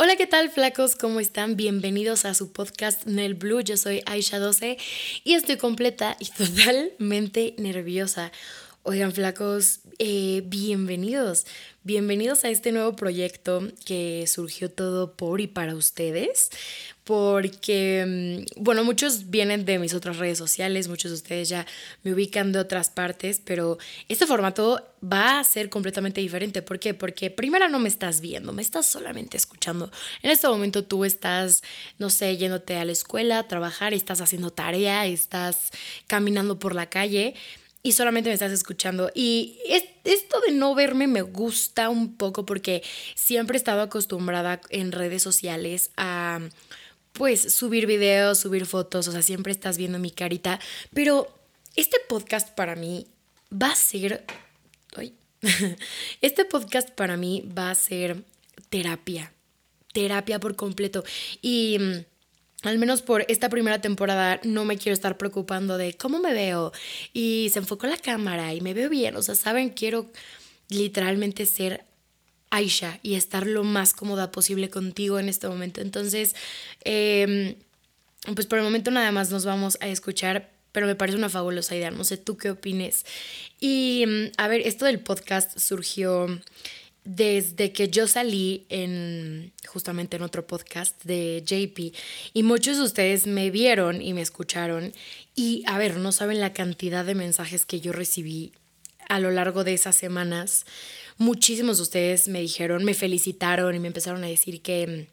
Hola, ¿qué tal flacos? ¿Cómo están? Bienvenidos a su podcast Nel Blue. Yo soy Aisha 12 y estoy completa y totalmente nerviosa. Oigan, flacos, eh, bienvenidos. Bienvenidos a este nuevo proyecto que surgió todo por y para ustedes. Porque, mm, bueno, muchos vienen de mis otras redes sociales, muchos de ustedes ya me ubican de otras partes, pero este formato va a ser completamente diferente. ¿Por qué? Porque primero no me estás viendo, me estás solamente escuchando. En este momento tú estás, no sé, yéndote a la escuela, a trabajar, estás haciendo tarea, estás caminando por la calle y solamente me estás escuchando. Y esto de no verme me gusta un poco porque siempre he estado acostumbrada en redes sociales a pues subir videos, subir fotos, o sea, siempre estás viendo mi carita, pero este podcast para mí va a ser... Este podcast para mí va a ser terapia, terapia por completo. Y mm, al menos por esta primera temporada no me quiero estar preocupando de cómo me veo y se enfocó la cámara y me veo bien, o sea, saben, quiero literalmente ser Aisha y estar lo más cómoda posible contigo en este momento. Entonces, em, pues por el momento nada más nos vamos a escuchar, pero me parece una fabulosa idea, no sé tú qué opines. Y em, a ver, esto del podcast surgió desde que yo salí en justamente en otro podcast de JP y muchos de ustedes me vieron y me escucharon y a ver, no saben la cantidad de mensajes que yo recibí a lo largo de esas semanas. Muchísimos de ustedes me dijeron, me felicitaron y me empezaron a decir que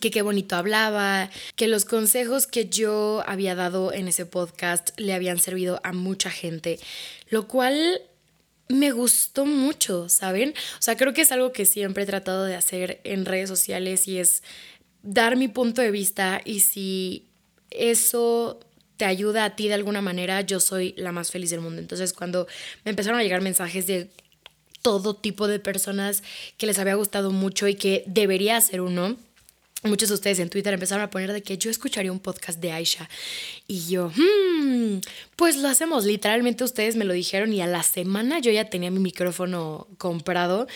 que qué bonito hablaba, que los consejos que yo había dado en ese podcast le habían servido a mucha gente, lo cual me gustó mucho, ¿saben? O sea, creo que es algo que siempre he tratado de hacer en redes sociales y es dar mi punto de vista y si eso te ayuda a ti de alguna manera, yo soy la más feliz del mundo. Entonces, cuando me empezaron a llegar mensajes de todo tipo de personas que les había gustado mucho y que debería ser uno, muchos de ustedes en Twitter empezaron a poner de que yo escucharía un podcast de Aisha. Y yo, hmm, pues lo hacemos. Literalmente ustedes me lo dijeron y a la semana yo ya tenía mi micrófono comprado.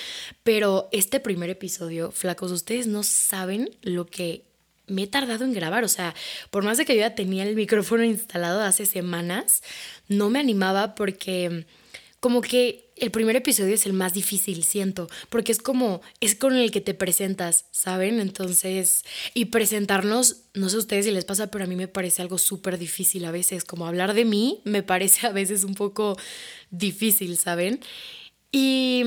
Pero este primer episodio, flacos, ustedes no saben lo que me he tardado en grabar. O sea, por más de que yo ya tenía el micrófono instalado hace semanas, no me animaba porque como que el primer episodio es el más difícil, siento, porque es como, es con el que te presentas, ¿saben? Entonces, y presentarnos, no sé a ustedes si les pasa, pero a mí me parece algo súper difícil a veces, como hablar de mí me parece a veces un poco difícil, ¿saben? Y...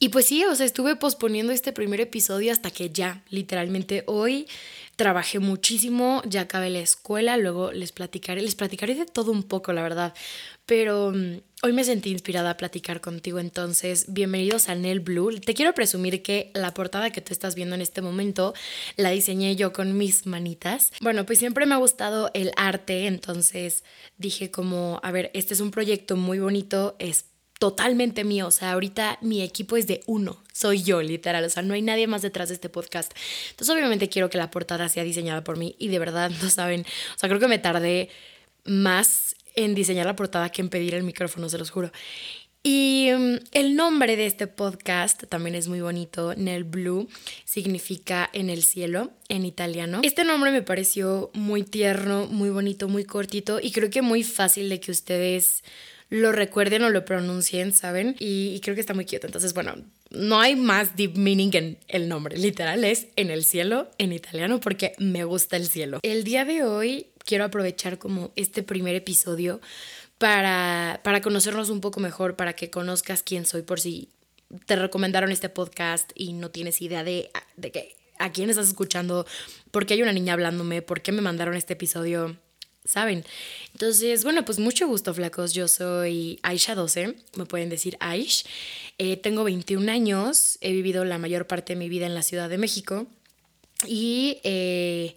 Y pues sí, o sea, estuve posponiendo este primer episodio hasta que ya, literalmente hoy trabajé muchísimo, ya acabé la escuela, luego les platicaré, les platicaré de todo un poco, la verdad, pero mm, hoy me sentí inspirada a platicar contigo, entonces bienvenidos a Nel Blue. Te quiero presumir que la portada que tú estás viendo en este momento la diseñé yo con mis manitas. Bueno, pues siempre me ha gustado el arte, entonces dije como, a ver, este es un proyecto muy bonito, es totalmente mío. O sea, ahorita mi equipo es de uno. Soy yo, literal. O sea, no hay nadie más detrás de este podcast. Entonces, obviamente quiero que la portada sea diseñada por mí. Y de verdad, no saben. O sea, creo que me tardé más en diseñar la portada que en pedir el micrófono, se los juro. Y mm, el nombre de este podcast también es muy bonito. Nel Blue significa en el cielo en italiano. Este nombre me pareció muy tierno, muy bonito, muy cortito y creo que muy fácil de que ustedes lo recuerden o lo pronuncien, ¿saben? Y, creo que está muy quieto. Entonces, bueno, no hay más deep meaning en el nombre. Literal es en el cielo, en italiano, porque me gusta el cielo. El día de hoy quiero aprovechar como este primer episodio para, para conocernos un poco mejor, para que conozcas quién soy por si te recomendaron este podcast y no tienes idea de, de que, a quién estás escuchando, por qué hay una niña hablándome, por qué me mandaron este episodio ¿saben? Entonces, bueno, pues mucho gusto, flacos. Yo soy Aisha 12, me pueden decir Aish. Eh, tengo 21 años, he vivido la mayor parte de mi vida en la Ciudad de México y eh,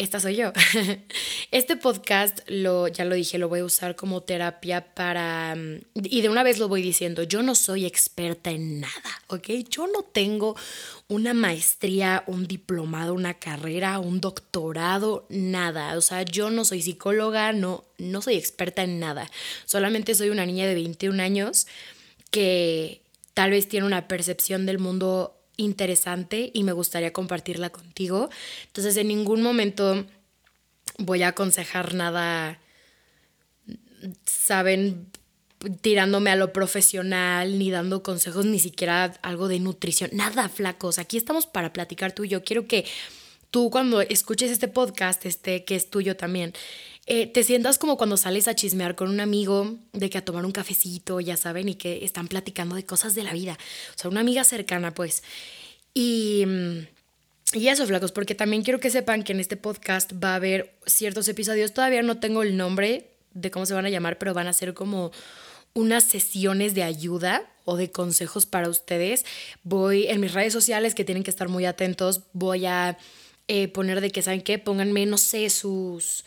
esta soy yo. Este podcast, lo, ya lo dije, lo voy a usar como terapia para... Mm, y de una vez lo voy diciendo, yo no soy experta en nada, ¿ok? Yo no tengo una maestría, un diplomado, una carrera, un doctorado, nada. O sea, yo no soy psicóloga, no, no soy experta en nada. Solamente soy una niña de 21 años que tal vez tiene una percepción del mundo interesante y me gustaría compartirla contigo. Entonces en ningún momento voy a aconsejar nada, saben, tirándome a lo profesional, ni dando consejos, ni siquiera algo de nutrición, nada flacos. Aquí estamos para platicar tú y yo. Quiero que tú cuando escuches este podcast, este que es tuyo también, eh, te sientas como cuando sales a chismear con un amigo, de que a tomar un cafecito, ya saben, y que están platicando de cosas de la vida. O sea, una amiga cercana, pues. Y... Y eso, flacos, porque también quiero que sepan que en este podcast va a haber ciertos episodios, todavía no tengo el nombre de cómo se van a llamar, pero van a ser como unas sesiones de ayuda o de consejos para ustedes. Voy en mis redes sociales que tienen que estar muy atentos, voy a eh, poner de que, ¿saben qué? Pónganme, no sé, sus,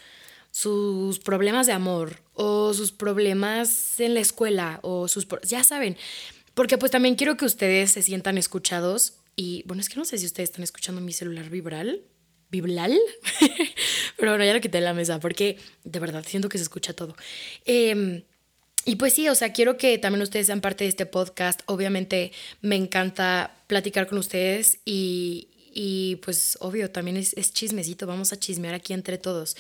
sus problemas de amor o sus problemas en la escuela o sus... Ya saben, porque pues también quiero que ustedes se sientan escuchados y bueno, es que no sé si ustedes están escuchando mi celular vibral. ¿Viblal? Pero bueno, ya lo quité de la mesa porque de verdad siento que se escucha todo. Eh, y pues sí, o sea, quiero que también ustedes sean parte de este podcast. Obviamente me encanta platicar con ustedes y, y pues obvio, también es, chismecito, vamos a chismear aquí entre todos.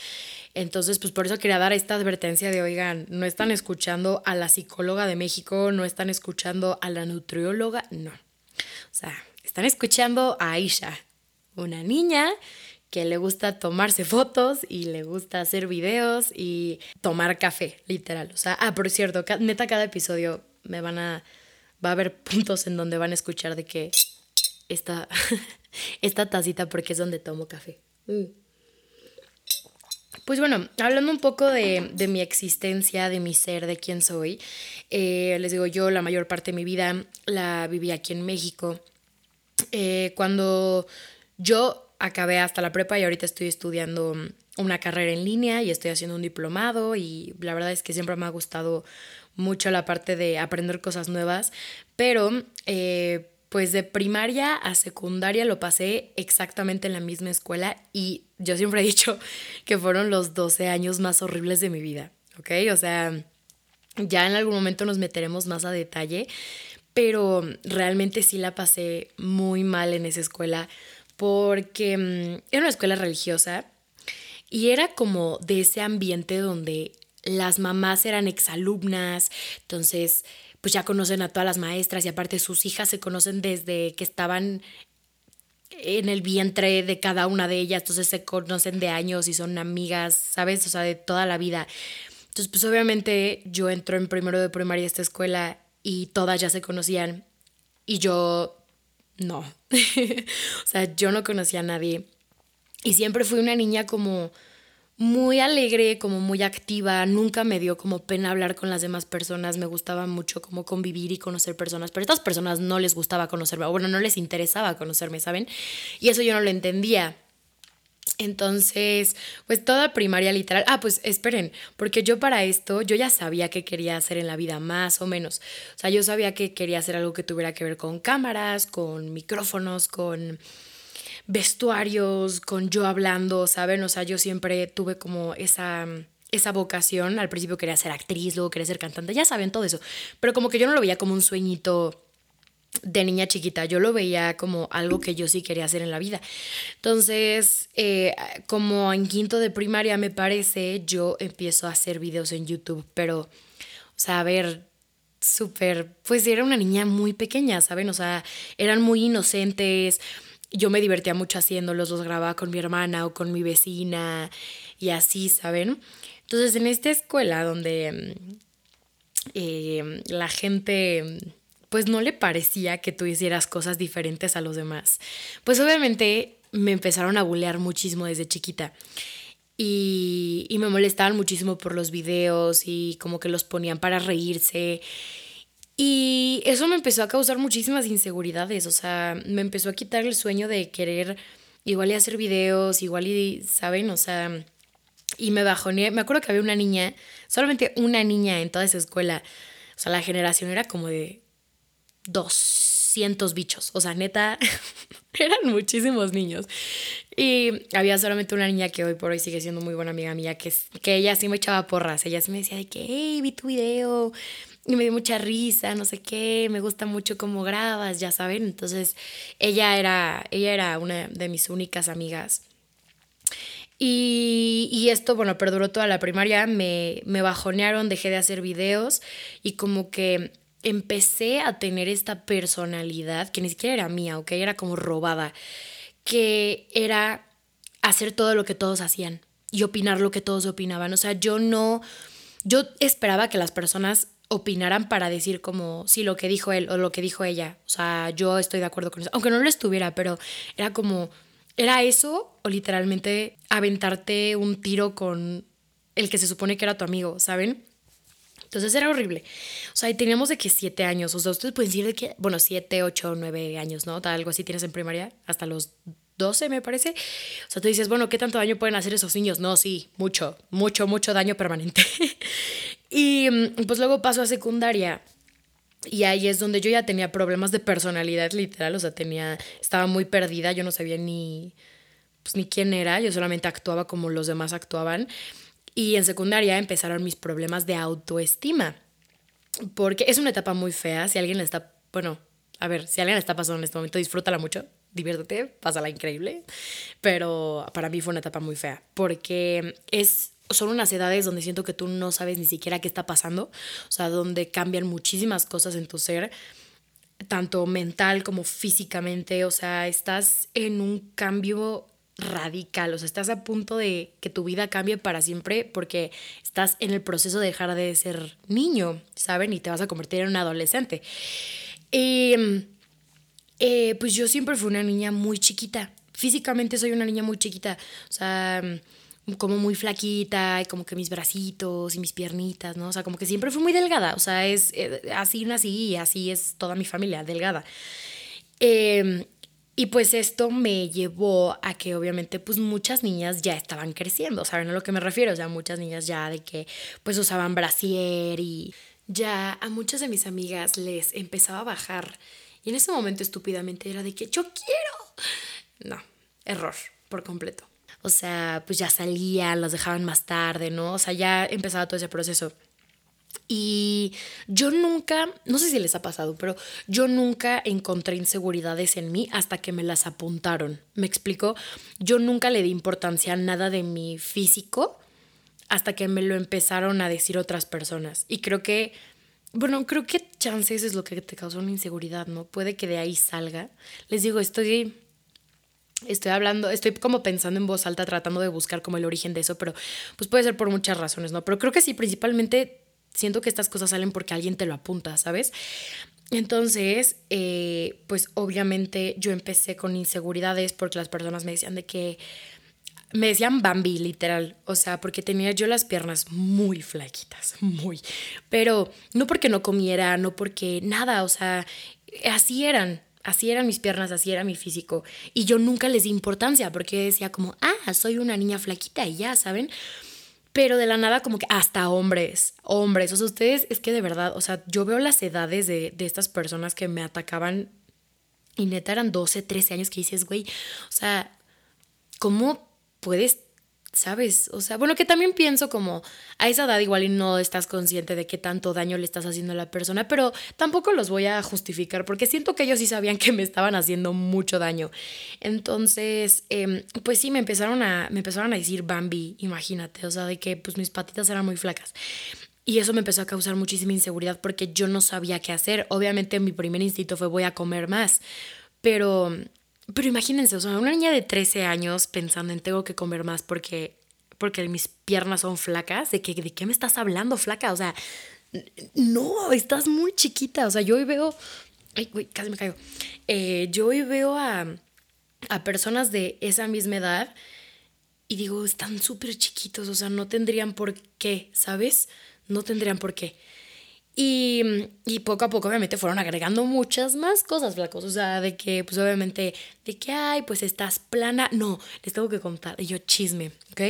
Entonces, pues por eso quería dar esta advertencia de, oigan, no están escuchando a la psicóloga de México, no están escuchando a la nutrióloga, no. O sea, están escuchando a Aisha, una niña que le gusta tomarse fotos y le gusta hacer videos y tomar café, literal. O sea, ah, por cierto, neta, cada episodio me van a. Va a haber puntos en donde van a escuchar de que esta, esta tacita porque es donde tomo café. Mm. Pues bueno, hablando un poco de, de, mi existencia, de mi ser, de quién soy, eh, les digo, yo la mayor parte de mi vida la viví aquí en México. Eh, cuando yo acabé hasta la prepa y ahorita estoy estudiando una carrera en línea y estoy haciendo un diplomado y la verdad es que siempre me ha gustado mucho la parte de aprender cosas nuevas, pero eh, pues de primaria a secundaria lo pasé exactamente en la misma escuela y yo siempre he dicho que fueron los 12 años más horribles de mi vida, ¿ok? O sea, ya en algún momento nos meteremos más a detalle, pero realmente sí la pasé muy mal en esa escuela porque mm, era una escuela religiosa y era como de ese ambiente donde las mamás eran exalumnas, entonces pues ya conocen a todas las maestras y aparte sus hijas se conocen desde que estaban en el vientre de cada una de ellas, entonces se conocen de años y son amigas, ¿sabes? O sea, de toda la vida. Entonces, pues obviamente yo entro en primero de primaria a esta escuela y todas ya se conocían y yo no. o sea, yo no conocía a nadie. Y siempre fui una niña como muy alegre, como muy activa, nunca me dio como pena hablar con las demás personas, me gustaba mucho como convivir y conocer personas, pero a estas personas no les gustaba conocerme, o bueno, no les interesaba conocerme, ¿saben? Y eso yo no lo entendía. Entonces, pues toda primaria literal. Ah, pues esperen, porque yo para esto, yo ya sabía que quería hacer en la vida, más o menos. O sea, yo sabía que quería hacer algo que tuviera que ver con cámaras, con micrófonos, con vestuarios, con yo hablando, ¿saben? O sea, yo siempre tuve como esa, esa vocación. Al principio quería ser actriz, luego quería ser cantante, ya saben todo eso. Pero como que yo no lo veía como un sueñito de niña chiquita, yo lo veía como algo que yo sí quería hacer en la vida. Entonces, eh, como en quinto de primaria me parece, yo empiezo a hacer videos en YouTube, pero, o sea, a ver, súper, pues era una niña muy pequeña, ¿saben? O sea, eran muy inocentes, yo me divertía mucho haciéndolos, los grababa con mi hermana o con mi vecina y así, ¿saben? Entonces, en esta escuela donde eh, la gente pues no le parecía que tú hicieras cosas diferentes a los demás. Pues obviamente me empezaron a bulear muchísimo desde chiquita. Y, y, me molestaban muchísimo por los videos y como que los ponían para reírse. Y eso me empezó a causar muchísimas inseguridades. O sea, me empezó a quitar el sueño de querer igual y hacer videos, igual y, ¿saben? O sea, y me bajoné. Me acuerdo que había una niña, solamente una niña en toda esa escuela. O sea, la generación era como de 200 bichos. O sea, neta, eran muchísimos niños. Y había solamente una niña que hoy por hoy sigue siendo muy buena amiga mía, que, que ella sí me echaba porras. Ella sí me decía de que, hey, vi tu video. Y me dio mucha risa, no sé qué, me gusta mucho cómo grabas, ya saben. Entonces, ella era, ella era una de mis únicas amigas. Y, y esto, bueno, perduró toda la primaria, me, me bajonearon, dejé de hacer videos y como que empecé a tener esta personalidad que ni siquiera era mía, ¿ok? Era como robada, que era hacer todo lo que todos hacían y opinar lo que todos opinaban. O sea, yo no, yo esperaba que las personas opinaran para decir como, sí, lo que dijo él o lo que dijo ella. O sea, yo estoy de acuerdo con eso. Aunque no lo estuviera, pero era como, era eso o literalmente aventarte un tiro con el que se supone que era tu amigo, ¿saben? Entonces era horrible. O sea, y teníamos de que siete años. O sea, ustedes pueden decir de que, bueno, siete, ocho, nueve años, ¿no? Algo así tienes en primaria, hasta los 12 me parece. O sea, tú dices, bueno, ¿qué tanto daño pueden hacer esos niños? No, sí, mucho, mucho, mucho daño permanente. y mm, pues luego paso a secundaria. Y ahí es donde yo ya tenía problemas de personalidad literal, o sea, tenía, estaba muy perdida, yo no sabía ni, pues, ni quién era, yo solamente actuaba como los demás actuaban. Y en secundaria empezaron mis problemas de autoestima, porque es una etapa muy fea, si alguien le está, bueno, a ver, si alguien le está pasando en este momento, disfrútala mucho, diviértete, pásala increíble, pero para mí fue una etapa muy fea, porque es son unas edades donde siento que tú no sabes ni siquiera qué está pasando, o sea, donde cambian muchísimas cosas en tu ser, tanto mental como físicamente, o sea, estás en un cambio radical, o sea, estás a punto de que tu vida cambie para siempre porque estás en el proceso de dejar de ser niño, ¿saben? Y te vas a convertir en un adolescente. Y eh, pues yo siempre fui una niña muy chiquita. Físicamente soy una niña muy chiquita. O sea, como muy flaquita y como que mis bracitos y mis piernitas, ¿no? O sea, como que siempre fui muy delgada. O sea, es eh, así nací y así es toda mi familia, delgada. Em, y pues esto me llevó a que obviamente pues muchas niñas ya estaban creciendo, ¿saben a lo que me refiero? O sea, muchas niñas ya de que pues usaban brasier y ya a muchas de mis amigas les empezaba a bajar y en ese momento estúpidamente era de que yo quiero. No, error, por completo. O sea, pues ya salían, las dejaban más tarde, ¿no? O sea, ya empezaba todo ese proceso. Y yo nunca, no sé si les ha pasado, pero yo nunca encontré inseguridades en mí hasta que me las apuntaron. ¿Me explico? Yo nunca le di importancia a nada de mi físico hasta que me lo empezaron a decir otras personas. Y creo que bueno, creo que chances es lo que te causa una inseguridad, ¿no? Puede que de ahí salga. Les digo, estoy estoy hablando, estoy como pensando en voz alta, tratando de buscar como el origen de eso, pero pues puede ser por muchas razones, ¿no? Pero creo que sí, principalmente siento que estas cosas salen porque alguien te lo apunta, ¿sabes? Entonces, eh, pues obviamente yo empecé con inseguridades porque las personas me decían de que me decían Bambi, literal. O sea, porque tenía yo las piernas muy flaquitas, muy. Pero no porque no comiera, no porque nada, o sea, así eran. Así eran mis piernas, así era mi físico. Y yo nunca les di importancia porque decía como, ah, soy una niña flaquita y ya, ¿saben? Pero de la nada como que hasta hombres, hombres. O sea, ustedes es que de verdad, o sea, yo veo las edades de, de estas personas que me atacaban y neta eran 12, 13 años que dices, güey, o sea, ¿cómo puedes, ¿sabes? O sea, bueno, que también pienso como a esa edad igual y no estás consciente de qué tanto daño le estás haciendo a la persona, pero tampoco los voy a justificar porque siento que ellos sí sabían que me estaban haciendo mucho daño. Entonces, em, pues sí, me empezaron, a, me empezaron a decir Bambi, imagínate, o sea, de que pues mis patitas eran muy flacas. Y eso me empezó a causar muchísima inseguridad porque yo no sabía qué hacer. Obviamente mi primer instinto fue voy a comer más, pero pero imagínense, o sea, una niña de 13 años pensando en tengo que comer más porque, porque mis piernas son flacas, ¿de, que, ¿de qué me estás hablando, flaca? O sea, no, estás muy chiquita. O sea, yo hoy veo, ay, güey, casi me caigo. Eh, yo hoy veo a, a personas de esa misma edad y digo, están súper chiquitos, o sea, no tendrían por qué, ¿sabes? No tendrían por qué. Y, y, poco a poco obviamente fueron agregando muchas más cosas, flacos. O sea, de que pues obviamente, de que, ay, pues estás plana. No, les tengo que contar. Y yo chisme, ¿ok?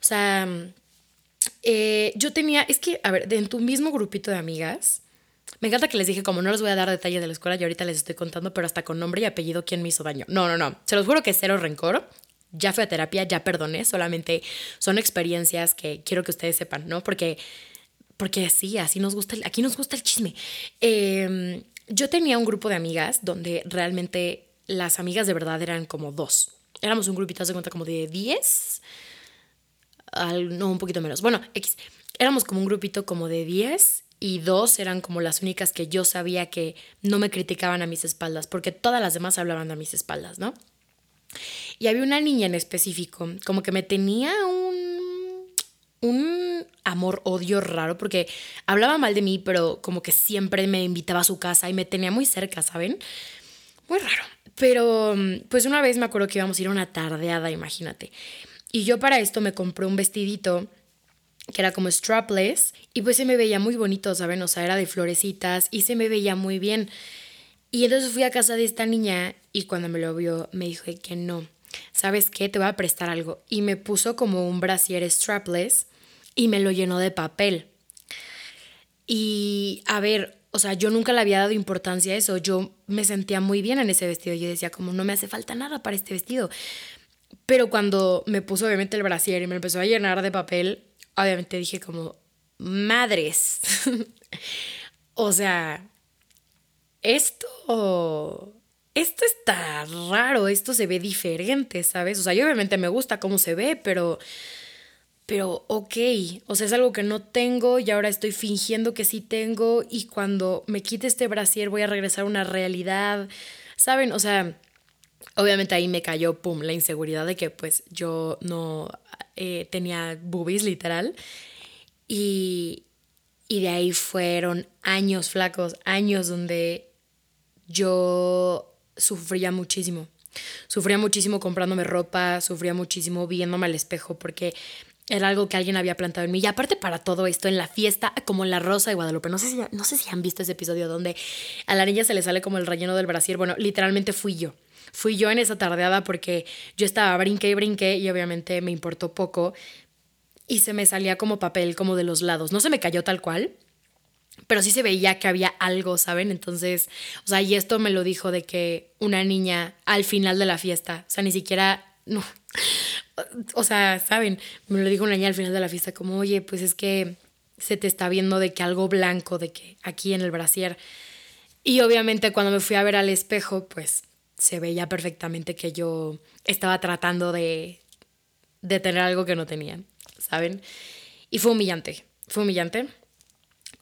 O sea, eh, yo tenía, es que, a ver, en tu mismo grupito de amigas, me encanta que les dije, como no les voy a dar detalles de la escuela, y ahorita les estoy contando, pero hasta con nombre y apellido quién me hizo daño. No, no, no. Se los juro que cero rencor. Ya fui a terapia, ya perdoné, solamente son experiencias que quiero que ustedes sepan, ¿no? Porque porque sí, así nos gusta, aquí nos gusta el chisme. Em, yo tenía un grupo de amigas donde realmente las amigas de verdad eran como dos. Éramos un grupito, de cuenta, como de 10. no, un poquito menos. Bueno, X. Éramos como un grupito como de 10 y dos eran como las únicas que yo sabía que no me criticaban a mis espaldas, porque todas las demás hablaban a mis espaldas, ¿no? Y había una niña en específico, como que me tenía un, un amor-odio raro, porque hablaba mal de mí, pero como que siempre me invitaba a su casa y me tenía muy cerca, ¿saben? Muy raro. Pero pues una vez me acuerdo que íbamos a ir a una tardeada, imagínate. Y yo para esto me compré un vestidito que era como strapless y pues se me veía muy bonito, ¿saben? O sea, era de florecitas y se me veía muy bien. Y entonces fui a casa de esta niña y cuando me lo vio me dijo que no, ¿sabes qué? Te voy a prestar algo. Y me puso como un brasier strapless y me lo llenó de papel. Y a ver, o sea, yo nunca le había dado importancia a eso. Yo me sentía muy bien en ese vestido. Yo decía, como no me hace falta nada para este vestido. Pero cuando me puso obviamente el brasier y me empezó a llenar de papel, obviamente dije como, madres. o sea, esto, esto está raro, esto se ve diferente, ¿sabes? O sea, yo obviamente me gusta cómo se ve, pero, pero ok, o sea, es algo que no tengo y ahora estoy fingiendo que sí tengo y cuando me quite este brasier voy a regresar a una realidad, ¿saben? O sea, obviamente ahí me cayó, pum, la inseguridad de que pues yo no eh, tenía boobies literal. Y, y de ahí fueron años flacos, años donde yo sufría muchísimo. Sufría muchísimo comprándome ropa, sufría muchísimo viéndome al espejo porque era algo que alguien había plantado en mí. Y aparte para todo esto, en la fiesta, como en la Rosa de Guadalupe, no sé si, no sé si han visto ese episodio donde a la niña se le sale como el relleno del brasier. Bueno, literalmente fui yo. Fui yo en esa tardeada porque yo estaba brinqué y brinqué y obviamente me importó poco y se me salía como papel como de los lados. No se me cayó tal cual, pero sí se veía que había algo, ¿saben? Entonces, o sea, y esto me lo dijo de que una niña al final de la fiesta, o sea, ni siquiera, no, o sea, ¿saben? Me lo dijo una niña al final de la fiesta como, oye, pues es que se te está viendo de que algo blanco, de que aquí en el brasier. Y obviamente cuando me fui a ver al espejo, pues se veía perfectamente que yo estaba tratando de, de tener algo que no tenía, ¿saben? Y fue humillante, fue humillante,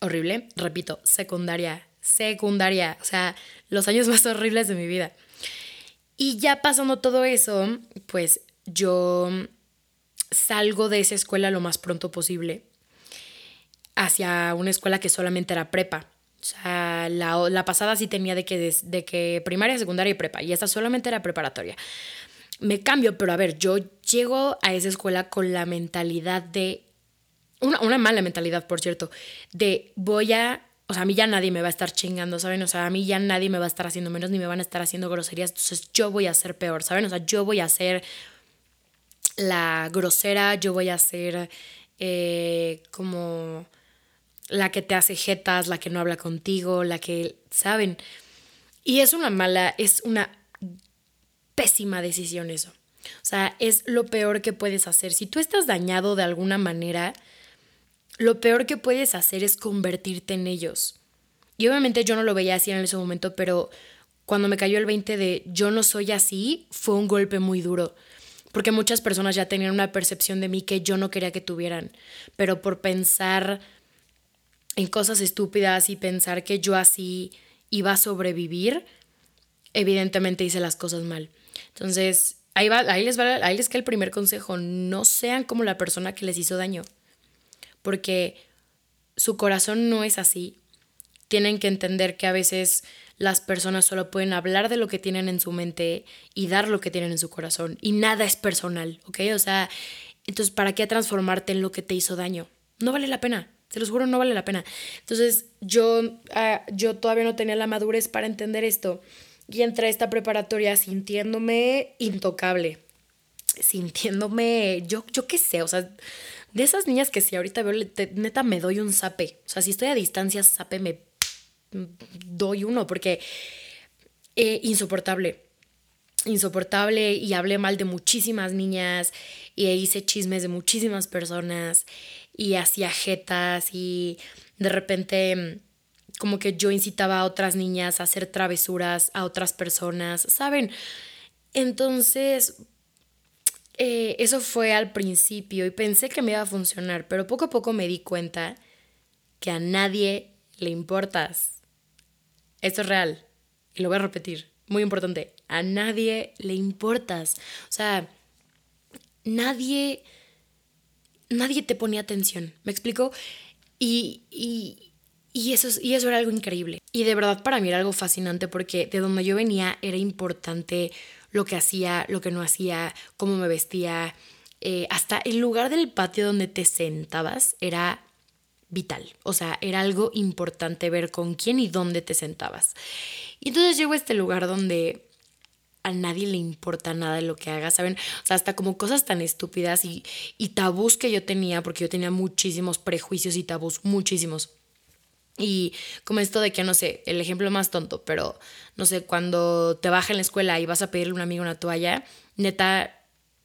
horrible, repito, secundaria, secundaria, o sea, los años más horribles de mi vida. Y ya pasando todo eso, pues yo salgo de esa escuela lo más pronto posible hacia una escuela que solamente era prepa. O sea, la, pasada sí tenía de que, de, que primaria, secundaria y prepa, y esta solamente era preparatoria. Me cambio, pero a ver, yo llego a esa escuela con la mentalidad de, una, una mala mentalidad, por cierto, de voy a o sea, a mí ya nadie me va a estar chingando, ¿saben? O sea, a mí ya nadie me va a estar haciendo menos ni me van a estar haciendo groserías, entonces yo voy a ser peor, ¿saben? O sea, yo voy a ser la grosera, yo voy a ser eh, como la que te hace jetas, la que no habla contigo, la que, ¿saben? Y es una mala, es una pésima decisión eso. O sea, es lo peor que puedes hacer. Si tú estás dañado de alguna manera, lo peor que puedes hacer es convertirte en ellos. Y obviamente yo no lo veía así en ese momento, pero cuando me cayó el 20 de yo no soy así, fue un golpe muy duro. Porque muchas personas ya tenían una percepción de mí que yo no quería que tuvieran. Pero por pensar en cosas estúpidas y pensar que yo así iba a sobrevivir, evidentemente hice las cosas mal. Entonces, ahí, va, ahí, les va, ahí les el primer consejo, no sean como la persona que les hizo daño, porque su corazón no es así. Tienen que entender que a veces las personas solo pueden hablar de lo que tienen en su mente y dar lo que tienen en su corazón, y nada es personal, ¿ok? O sea, entonces, ¿para qué transformarte en lo que te hizo daño? No vale la pena. Se los juro, no vale la pena. Entonces, yo, ah, yo todavía no tenía la madurez para entender esto. Y entré esta preparatoria sintiéndome intocable. Sintiéndome, yo, yo qué sé, o sea, de esas niñas que si ahorita veo, neta me doy un zape. O sea, si estoy a distancia, zape me doy uno, porque eh, insoportable. insoportable y hablé mal de muchísimas niñas y hice chismes de muchísimas personas y hacía jetas y de repente mm, como que yo incitaba a otras niñas a hacer travesuras a otras personas, ¿saben? Entonces, eh, eso fue al principio y pensé que me iba a funcionar, pero poco a poco me di cuenta que a nadie le importas. Esto es real y lo voy a repetir, muy importante, a nadie le importas. O sea, nadie, nadie te ponía atención, ¿me explico? Y, y, y, eso, y eso era algo increíble. Y de verdad para mí era algo fascinante porque de donde yo venía era importante lo que hacía, lo que no hacía, cómo me vestía. Eh, hasta el lugar del patio donde te sentabas era vital. O sea, era algo importante ver con quién y dónde te sentabas. Y entonces llego a este lugar donde a nadie le importa nada de lo que hagas, ¿saben? O sea, hasta como cosas tan estúpidas y, y tabús que yo tenía, porque yo tenía muchísimos prejuicios y tabús, muchísimos. Y como esto de que, no sé, el ejemplo más tonto, pero no sé, cuando te baja en la escuela y vas a pedirle a un amigo una toalla, neta,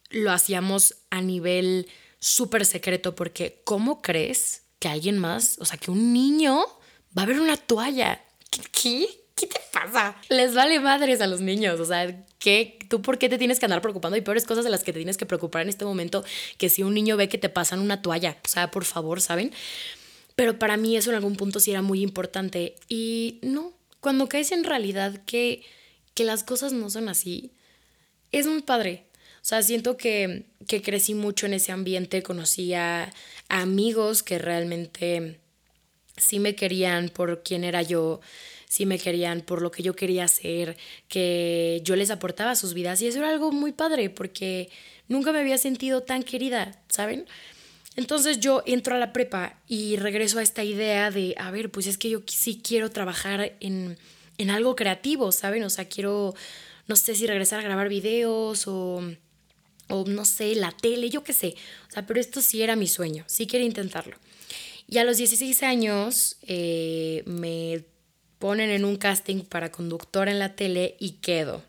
lo hacíamos a nivel súper secreto porque ¿cómo crees que alguien más, o sea, que un niño va a ver una toalla? ¿Qué? ¿Qué te pasa? Les vale madres a los niños, o sea, ¿qué? ¿Tú por qué te tienes que andar preocupando? Hay peores cosas de las que te tienes que preocupar en este momento que si un niño ve que te pasan una toalla, o sea, por favor, ¿saben? Pero para mí eso en algún punto sí era muy importante. Y no, cuando caes en realidad que, que las cosas no son así, es muy padre. O sea, siento que, que crecí mucho en ese ambiente, conocí a, amigos que realmente sí me querían por quién era yo, sí me querían por lo que yo quería hacer, que yo les aportaba sus vidas y eso era algo muy padre porque nunca me había sentido tan querida, ¿saben? Entonces yo entro a la prepa y regreso a esta idea de, a ver, pues es que yo sí quiero trabajar en, en algo creativo, ¿saben? O sea, quiero, no sé si regresar a grabar videos o, o no sé, la tele, yo qué sé. O sea, pero esto sí era mi sueño, sí quería intentarlo. Y a los 16 años eh, me ponen en un casting para conductor en la tele y quedo.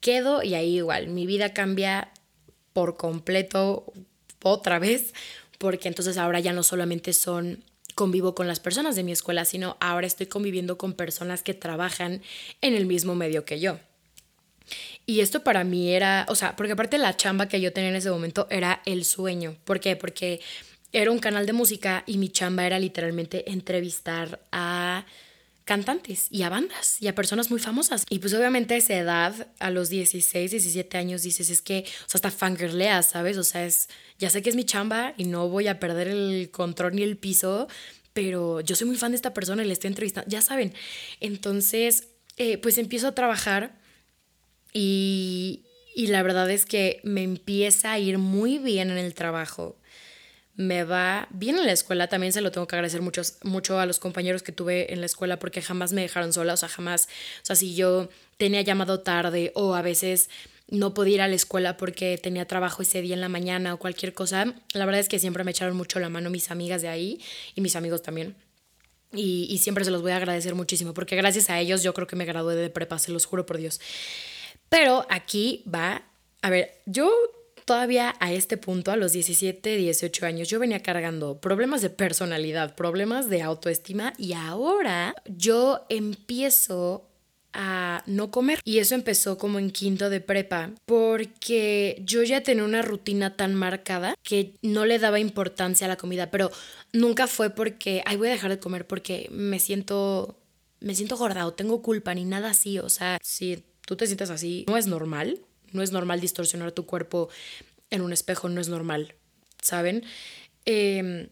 Quedo y ahí igual, mi vida cambia por completo otra vez, porque entonces ahora ya no solamente son convivo con las personas de mi escuela, sino ahora estoy conviviendo con personas que trabajan en el mismo medio que yo. Y esto para mí era, o sea, porque aparte la chamba que yo tenía en ese momento era el sueño. ¿Por qué? Porque era un canal de música y mi chamba era literalmente entrevistar a cantantes y a bandas y a personas muy famosas. Y pues obviamente a esa edad, a los 16, 17 años, dices, es que, o sea, hasta fangirleas, ¿sabes? O sea, es, ya sé que es mi chamba y no voy a perder el control ni el piso, pero yo soy muy fan de esta persona y le estoy entrevistando, ya saben. Entonces, eh, pues empiezo a trabajar y, y la verdad es que me empieza a ir muy bien en el trabajo me va bien en la escuela. También se lo tengo que agradecer mucho, mucho a los compañeros que tuve en la escuela porque jamás me dejaron sola. O sea, jamás, o si yo tenía llamado tarde o a veces no podía ir a la escuela porque tenía trabajo ese día en la mañana o cualquier cosa, la verdad es que siempre me echaron mucho la mano mis amigas de ahí y mis amigos también. Y, y siempre se los voy a agradecer muchísimo porque gracias a ellos yo creo que me gradué de prepa, se los juro por Dios. Pero aquí va, a ver, yo todavía a este punto, a los 17, 18 años, yo venía cargando problemas de personalidad, problemas de autoestima y ahora yo empiezo a no comer. Y eso empezó como en quinto de prepa, porque yo ya tenía una rutina tan marcada que no le daba importancia a la comida, pero nunca fue porque, ay, voy a dejar de comer porque me siento, me siento gorda o tengo culpa ni nada así. O sea, si tú te sientes así, no es normal. No es normal distorsionar tu cuerpo en un espejo, no es normal, ¿saben? Em,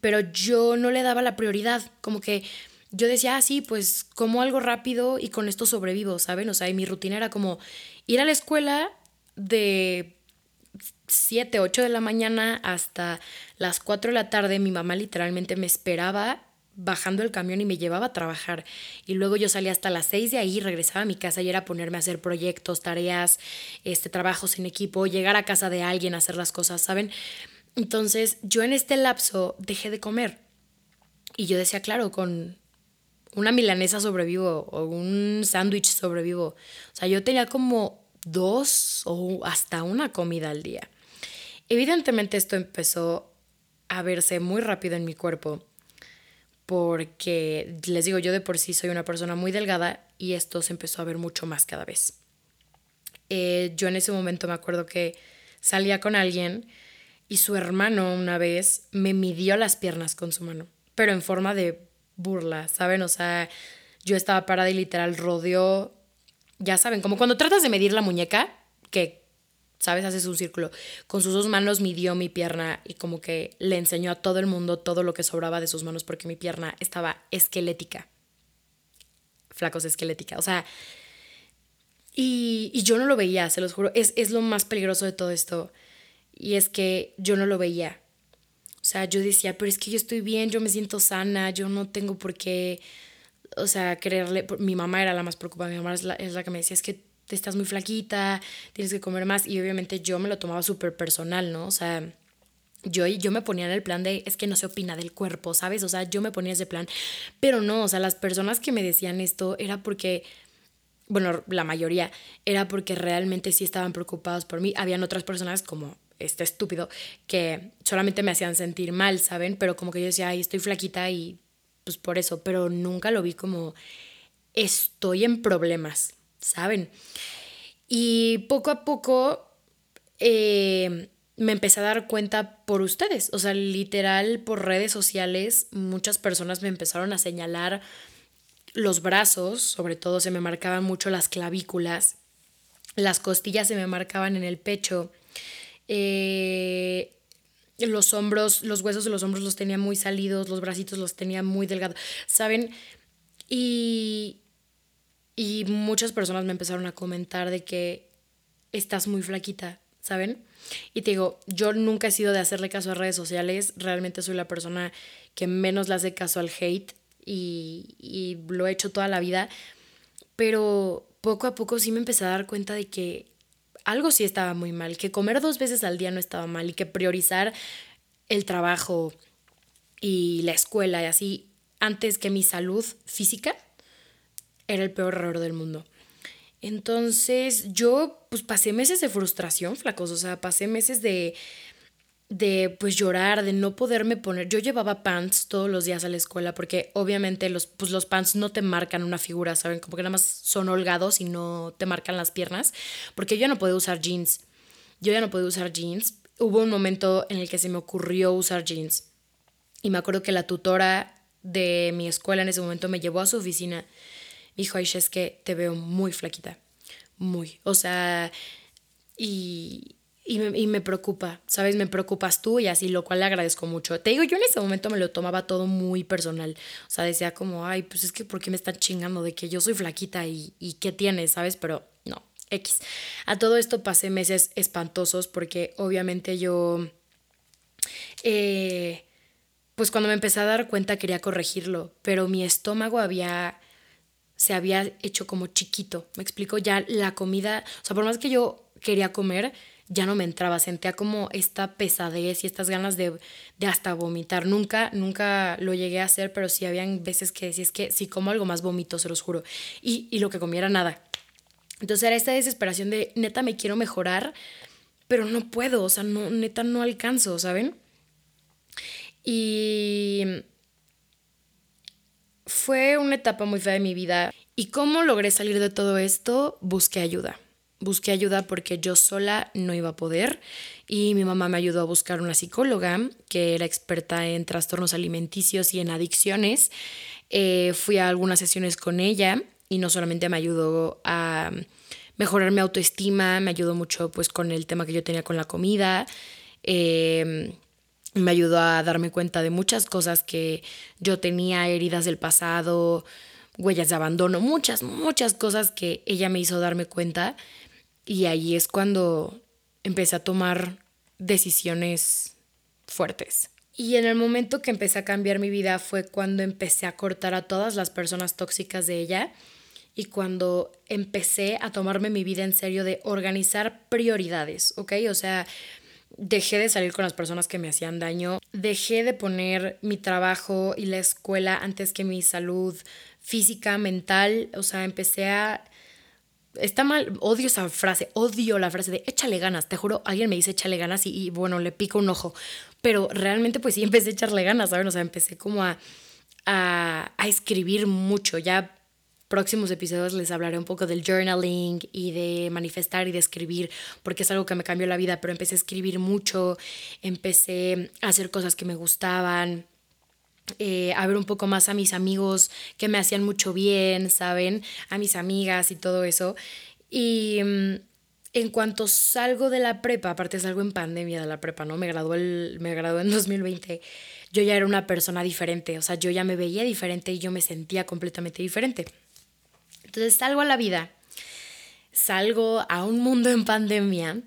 pero yo no le daba la prioridad, como que yo decía, ah, sí, pues como algo rápido y con esto sobrevivo, ¿saben? O sea, y mi rutina era como ir a la escuela de 7, 8 de la mañana hasta las 4 de la tarde. Mi mamá literalmente me esperaba bajando el camión y me llevaba a trabajar. Y luego yo salía hasta las seis de ahí, regresaba a mi casa y era ponerme a hacer proyectos, tareas, este, trabajos en equipo, llegar a casa de alguien, hacer las cosas, ¿saben? Entonces yo en este lapso dejé de comer. Y yo decía, claro, con una milanesa sobrevivo o un sándwich sobrevivo. O sea, yo tenía como dos o hasta una comida al día. Evidentemente esto empezó a verse muy rápido en mi cuerpo porque les digo, yo de por sí soy una persona muy delgada y esto se empezó a ver mucho más cada vez. Eh, yo en ese momento me acuerdo que salía con alguien y su hermano una vez me midió las piernas con su mano, pero en forma de burla, ¿saben? O sea, yo estaba parada y literal rodeó, ya saben, como cuando tratas de medir la muñeca, que, ¿sabes? Haces un círculo. Con sus dos manos midió mi pierna y como que le enseñó a todo el mundo todo lo que sobraba de sus manos porque mi pierna estaba esquelética. Flacos esquelética. O sea, y, y yo no lo veía, se los juro. Es, es lo más peligroso de todo esto. Y es que yo no lo veía. O sea, yo decía, pero es que yo estoy bien, yo me siento sana, yo no tengo por qué, o sea, quererle. Mi mamá era la más preocupada, mi mamá es la, es la que me decía, es que te estás muy flaquita, tienes que comer más. Y obviamente yo me lo tomaba súper personal, ¿no? O sea, yo, yo me ponía en el plan de, es que no se opina del cuerpo, ¿sabes? O sea, yo me ponía ese plan. Pero no, o sea, las personas que me decían esto era porque bueno, la mayoría, era porque realmente sí estaban preocupados por mí. Habían otras personas como este estúpido que solamente me hacían sentir mal, ¿saben? Pero como que yo decía, ay, estoy flaquita y pues por eso, pero nunca lo vi como estoy en problemas, ¿saben? Y poco a poco eh, me empecé a dar cuenta por ustedes, o sea, literal por redes sociales, muchas personas me empezaron a señalar los brazos, sobre todo se me marcaban mucho las clavículas, las costillas se me marcaban en el pecho, eh, los hombros, los huesos de los hombros los tenía muy salidos, los bracitos los tenía muy delgados, ¿saben? Y, y muchas personas me empezaron a comentar de que estás muy flaquita, ¿saben? Y te digo, yo nunca he sido de hacerle caso a redes sociales, realmente soy la persona que menos le hace caso al hate y, y lo he hecho toda la vida, pero poco a poco sí me empecé a dar cuenta de que algo sí estaba muy mal, que comer dos veces al día no estaba mal y que priorizar el trabajo y la escuela y así antes que mi salud física era el peor error del mundo. Entonces yo pues pasé meses de frustración, flacos, o sea, pasé meses de de pues llorar, de no poderme poner. Yo llevaba pants todos los días a la escuela porque obviamente los, pues, los pants no te marcan una figura, ¿saben? Como que nada más son holgados y no te marcan las piernas. Porque yo ya no podía usar jeans. Yo ya no podía usar jeans. Hubo un momento en el que se me ocurrió usar jeans. Y me acuerdo que la tutora de mi escuela en ese momento me llevó a su oficina. Dijo, Aisha, es que te veo muy flaquita. Muy. O sea, y, y me, y me, preocupa, ¿sabes? Me preocupas tú y así, lo cual le agradezco mucho. Te digo, yo en ese momento me lo tomaba todo muy personal. O sea, decía como, ay, pues es que ¿por qué me están chingando de que yo soy flaquita y, y qué tienes, ¿sabes? Pero no, X. A todo esto pasé meses espantosos porque obviamente yo, eh, pues cuando me empecé a dar cuenta quería corregirlo, pero mi estómago había se había hecho como chiquito. Me explico, ya la comida, o sea, por más que yo quería comer, ya no me entraba, sentía como esta pesadez y estas ganas de, de, hasta vomitar. Nunca, nunca lo llegué a hacer, pero sí habían veces que decía, es que si como algo más vomito, se los juro. Y, y lo que comiera nada. Entonces era esta desesperación de, neta, me quiero mejorar, pero no puedo, o sea, no, neta, no alcanzo, ¿saben? Y fue una etapa muy fea de mi vida. ¿Y cómo logré salir de todo esto? Busqué ayuda busqué ayuda porque yo sola no iba a poder y mi mamá me ayudó a buscar una psicóloga que era experta en trastornos alimenticios y en adicciones. Eh, fui a algunas sesiones con ella y no solamente me ayudó a mejorar mi autoestima, me ayudó mucho pues con el tema que yo tenía con la comida. Eh, me ayudó a darme cuenta de muchas cosas que yo tenía, heridas del pasado, huellas de abandono, muchas, muchas cosas que ella me hizo darme cuenta y ahí es cuando empecé a tomar decisiones fuertes. Y en el momento que empecé a cambiar mi vida fue cuando empecé a cortar a todas las personas tóxicas de ella y cuando empecé a tomarme mi vida en serio de organizar prioridades, ¿ok? O sea, dejé de salir con las personas que me hacían daño, dejé de poner mi trabajo y la escuela antes que mi salud física, mental, o sea, empecé a está mal, odio esa frase, odio la frase de échale ganas, te juro, alguien me dice échale ganas y, y, bueno, le pico un ojo, pero realmente pues sí empecé a echarle ganas, ¿saben? O sea, empecé como a, a, a escribir mucho, ya próximos episodios les hablaré un poco del journaling y de manifestar y de escribir, porque es algo que me cambió la vida, pero empecé a escribir mucho, empecé a hacer cosas que me gustaban, eh, a ver un poco más a mis amigos que me hacían mucho bien, ¿saben? A mis amigas y todo eso. Y mm, en cuanto salgo de la prepa, aparte salgo en pandemia de la prepa, ¿no? Me gradué, el, me gradué en 2020, yo ya era una persona diferente, o sea, yo ya me veía diferente y yo me sentía completamente diferente. Entonces salgo a la vida, salgo a un mundo en pandemia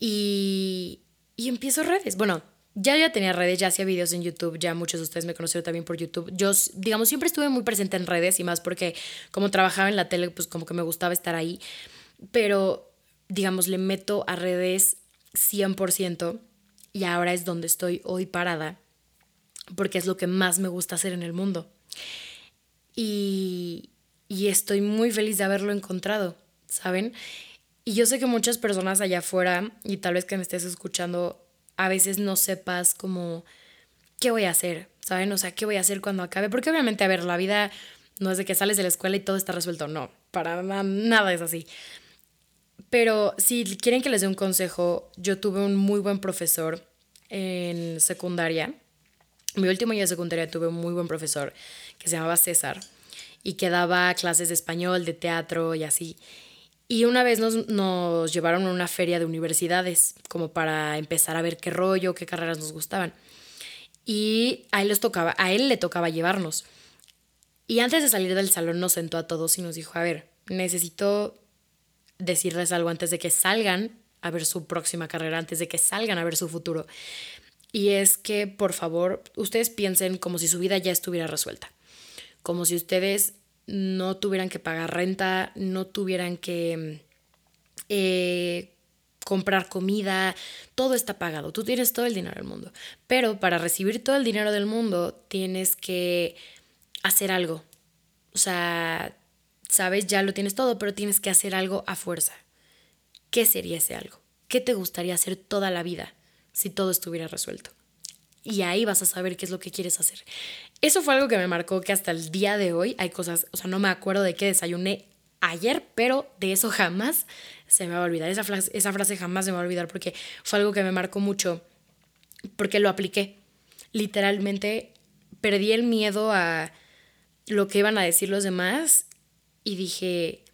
y, y empiezo redes. Bueno, ya ya tenía redes, ya hacía videos en YouTube, ya muchos de ustedes me conocieron también por YouTube. Yo, digamos, siempre estuve muy presente en redes y más porque como trabajaba en la tele, pues como que me gustaba estar ahí. Pero, digamos, le meto a redes 100% y ahora es donde estoy hoy parada porque es lo que más me gusta hacer en el mundo. Y, y estoy muy feliz de haberlo encontrado, ¿saben? Y yo sé que muchas personas allá afuera, y tal vez que me estés escuchando, a veces no sepas como, ¿qué voy a hacer? ¿Saben? O sea, ¿qué voy a hacer cuando acabe? Porque obviamente, a ver, la vida no es de que sales de la escuela y todo está resuelto. No, para nada es así. Pero si quieren que les dé un consejo, yo tuve un muy buen profesor en secundaria. Mi último año de secundaria tuve un muy buen profesor que se llamaba César y que daba clases de español, de teatro y así. Y una vez nos, nos llevaron a una feria de universidades, como para empezar a ver qué rollo, qué carreras nos gustaban. Y a él, les tocaba, a él le tocaba llevarnos. Y antes de salir del salón nos sentó a todos y nos dijo, a ver, necesito decirles algo antes de que salgan a ver su próxima carrera, antes de que salgan a ver su futuro. Y es que, por favor, ustedes piensen como si su vida ya estuviera resuelta. Como si ustedes no tuvieran que pagar renta, no tuvieran que eh, comprar comida, todo está pagado, tú tienes todo el dinero del mundo. Pero para recibir todo el dinero del mundo tienes que hacer algo. O sea, sabes, ya lo tienes todo, pero tienes que hacer algo a fuerza. ¿Qué sería ese algo? ¿Qué te gustaría hacer toda la vida si todo estuviera resuelto? y ahí vas a saber qué es lo que quieres hacer. Eso fue algo que me marcó que hasta el día de hoy hay cosas, o sea, no me acuerdo de qué desayuné ayer, pero de eso jamás se me va a olvidar. Esa frase, esa frase jamás se me va a olvidar porque fue algo que me marcó mucho, porque lo apliqué. Literalmente perdí el miedo a lo que iban a decir los demás y dije,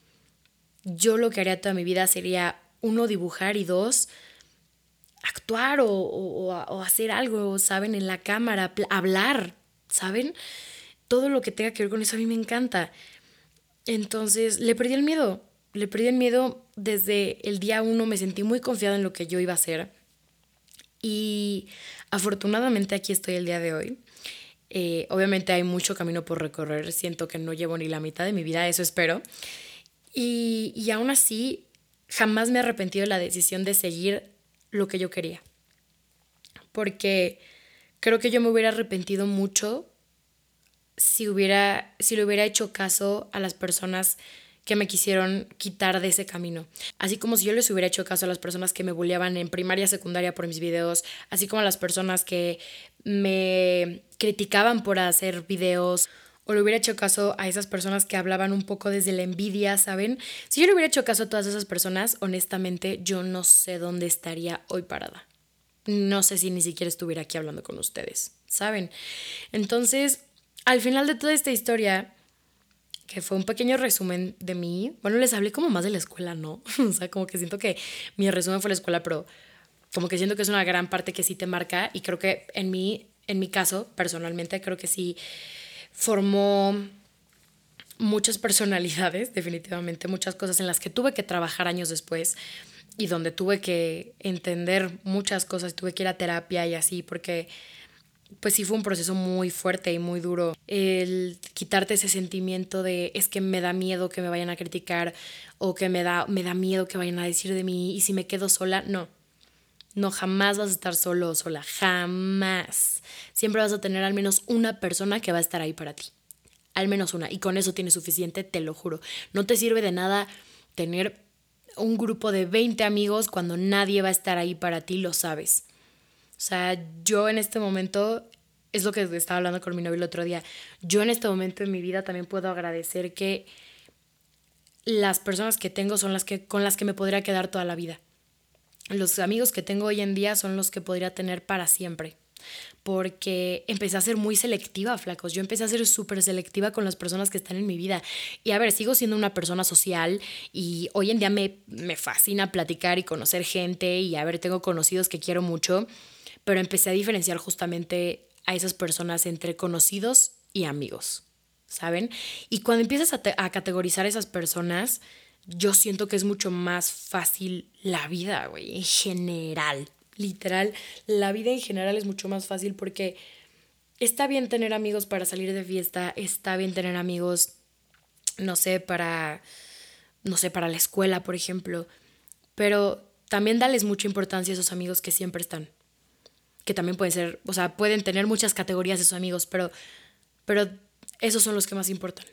yo lo que haría toda mi vida sería, uno, dibujar y dos, actuar o, hacer algo, ¿saben? En la cámara, hablar, ¿saben? Todo lo que tenga que ver con eso a mí me encanta. Entonces, le perdí el miedo. Le perdí el miedo desde el día uno, me sentí muy confiada en lo que yo iba a hacer. Y afortunadamente aquí estoy el día de hoy. Eh, obviamente hay mucho camino por recorrer, siento que no llevo ni la mitad de mi vida, eso espero. Y, y aún así, jamás me he arrepentido de la decisión de seguir lo que yo quería. Porque creo que yo me hubiera arrepentido mucho si hubiera si le hubiera hecho caso a las personas que me quisieron quitar de ese camino. Así como si yo les hubiera hecho caso a las personas que me bulleaban en primaria, secundaria por mis videos, así como a las personas que me criticaban por hacer videos o le hubiera hecho caso a esas personas que hablaban un poco desde la envidia, ¿saben? Si yo le hubiera hecho caso a todas esas personas, honestamente yo no sé dónde estaría hoy parada. No sé si ni siquiera estuviera aquí hablando con ustedes, ¿saben? Entonces, al final de toda esta historia, que fue un pequeño resumen de mí, bueno, les hablé como más de la escuela, ¿no? o sea, como que siento que mi resumen fue la escuela, pero como que siento que es una gran parte que sí te marca y creo que en mí, en mi caso, personalmente, creo que sí formó muchas personalidades, definitivamente, muchas cosas en las que tuve que trabajar años después y donde tuve que entender muchas cosas, tuve que ir a terapia y así, porque pues sí fue un proceso muy fuerte y muy duro. El quitarte ese sentimiento de es que me da miedo que me vayan a criticar o que me da, me da miedo que vayan a decir de mí y si me quedo sola, no. No, jamás vas a estar solo o sola, jamás. Siempre vas a tener al menos una persona que va a estar ahí para ti. Al menos una. Y con eso tienes suficiente, te lo juro. No te sirve de nada tener un grupo de 20 amigos cuando nadie va a estar ahí para ti, lo sabes. O sea, yo en este momento, es lo que estaba hablando con mi novio el otro día, yo en este momento en mi vida también puedo agradecer que las personas que tengo son las que con las que me podría quedar toda la vida. Los amigos que tengo hoy en día son los que podría tener para siempre porque empecé a ser muy selectiva, flacos. Yo empecé a ser súper selectiva con las personas que están en mi vida. Y a ver, sigo siendo una persona social y hoy en día me, me fascina platicar y conocer gente y a ver, tengo conocidos que quiero mucho, pero empecé a diferenciar justamente a esas personas entre conocidos y amigos, ¿saben? Y cuando empiezas a, a categorizar a esas personas, yo siento que es mucho más fácil la vida, güey, en general literal, la vida en general es mucho más fácil porque está bien tener amigos para salir de fiesta, está bien tener amigos, no sé, para, no sé, para la escuela, por ejemplo, pero también dales mucha importancia a esos amigos que siempre están, que también pueden ser, o sea, pueden tener muchas categorías de sus amigos, pero, pero esos son los que más importan.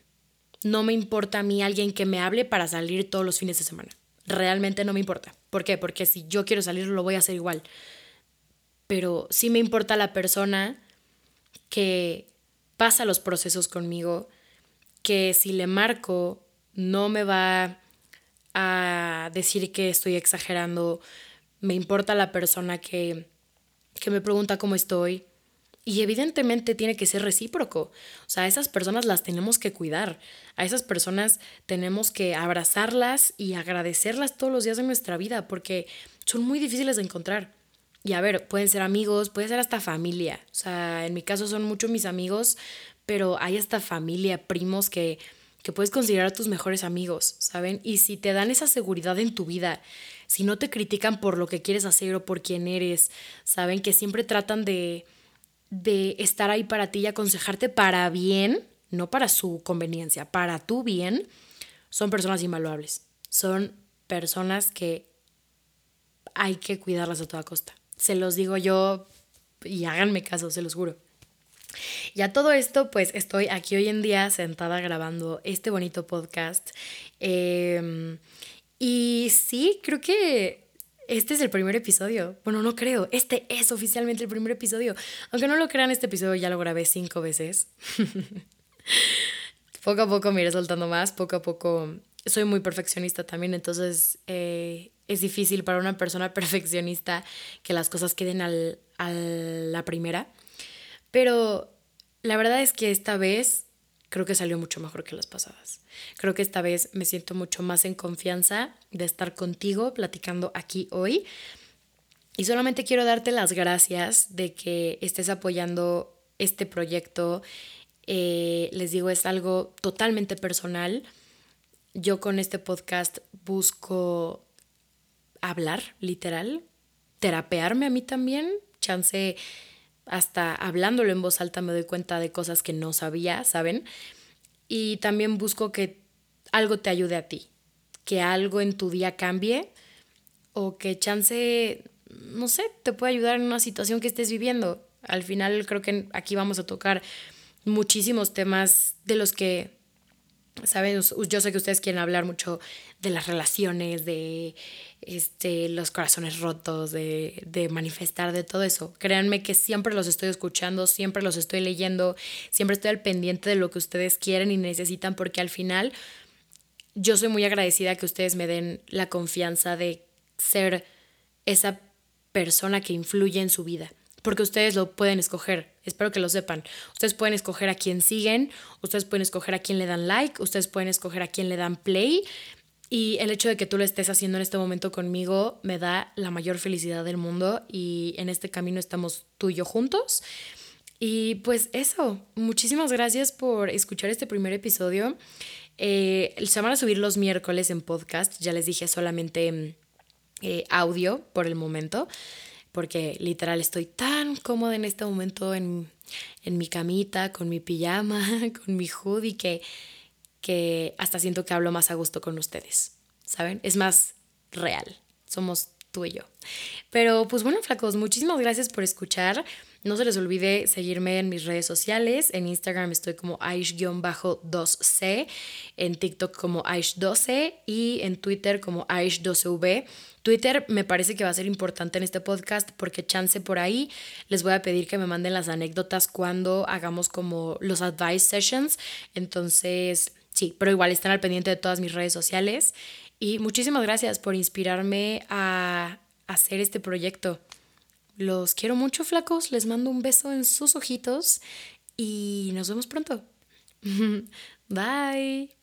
No me importa a mí alguien que me hable para salir todos los fines de semana realmente no me importa. ¿Por qué? Porque si yo quiero salir lo voy a hacer igual. Pero sí me importa la persona que pasa los procesos conmigo, que si le marco no me va a decir que estoy exagerando. Me importa la persona que, que me pregunta cómo estoy, y evidentemente tiene que ser recíproco. O sea, a esas personas las tenemos que cuidar. A esas personas tenemos que abrazarlas y agradecerlas todos los días de nuestra vida porque son muy difíciles de encontrar. Y a ver, pueden ser amigos, puede ser hasta familia. O sea, en mi caso son muchos mis amigos, pero hay hasta familia, primos que, que puedes considerar tus mejores amigos, ¿saben? Y si te dan esa seguridad en tu vida, si no te critican por lo que quieres hacer o por quién eres, ¿saben? Que siempre tratan de de estar ahí para ti y aconsejarte para bien, no para su conveniencia, para tu bien, son personas invaluables. Son personas que hay que cuidarlas a toda costa. Se los digo yo y háganme caso, se los juro. Y a todo esto, pues estoy aquí hoy en día sentada grabando este bonito podcast. Em, y sí, creo que este es el primer episodio. Bueno, no creo. Este es oficialmente el primer episodio. Aunque no lo crean, este episodio ya lo grabé cinco veces. poco a poco me iré soltando más. Poco a poco soy muy perfeccionista también. Entonces eh, es difícil para una persona perfeccionista que las cosas queden al, a la primera. Pero la verdad es que esta vez creo que salió mucho mejor que las pasadas. Creo que esta vez me siento mucho más en confianza de estar contigo platicando aquí hoy. Y solamente quiero darte las gracias de que estés apoyando este proyecto. Eh, les digo, es algo totalmente personal. Yo con este podcast busco hablar, literal, terapearme a mí también, chance hasta hablándolo en voz alta me doy cuenta de cosas que no sabía, ¿saben? Y también busco que algo te ayude a ti, que algo en tu día cambie o que chance, no sé, te puede ayudar en una situación que estés viviendo. Al final creo que aquí vamos a tocar muchísimos temas de los que ¿saben? Yo sé que ustedes quieren hablar mucho de las relaciones, de este, los corazones rotos, de, de, manifestar, de todo eso. Créanme que siempre los estoy escuchando, siempre los estoy leyendo, siempre estoy al pendiente de lo que ustedes quieren y necesitan, porque al final yo soy muy agradecida que ustedes me den la confianza de ser esa persona que influye en su vida porque ustedes lo pueden escoger. Espero que lo sepan. Ustedes pueden escoger a quién siguen, ustedes pueden escoger a quién le dan like, ustedes pueden escoger a quién le dan play. Y el hecho de que tú lo estés haciendo en este momento conmigo me da la mayor felicidad del mundo y en este camino estamos tú y yo juntos. Y pues eso, muchísimas gracias por escuchar este primer episodio. Eh, se van a subir los miércoles en podcast, ya les dije solamente eh, audio por el momento porque literal estoy tan cómoda en este momento en, mi camita, con mi pijama, con mi hoodie, que, que hasta siento que hablo más a gusto con ustedes, ¿saben? Es más real, somos tú y yo. Pero pues bueno, flacos, muchísimas gracias por escuchar. No se les olvide seguirme en mis redes sociales. En Instagram estoy como Aish-2C, en TikTok como Aish12 y en Twitter como Aish12V. Twitter me parece que va a ser importante en este podcast porque chance por ahí les voy a pedir que me manden las anécdotas cuando hagamos como los advice sessions. Entonces, sí, pero igual están al pendiente de todas mis redes sociales. Y muchísimas gracias por inspirarme a hacer este proyecto. Los quiero mucho, flacos. Les mando un beso en sus ojitos y nos vemos pronto. Bye.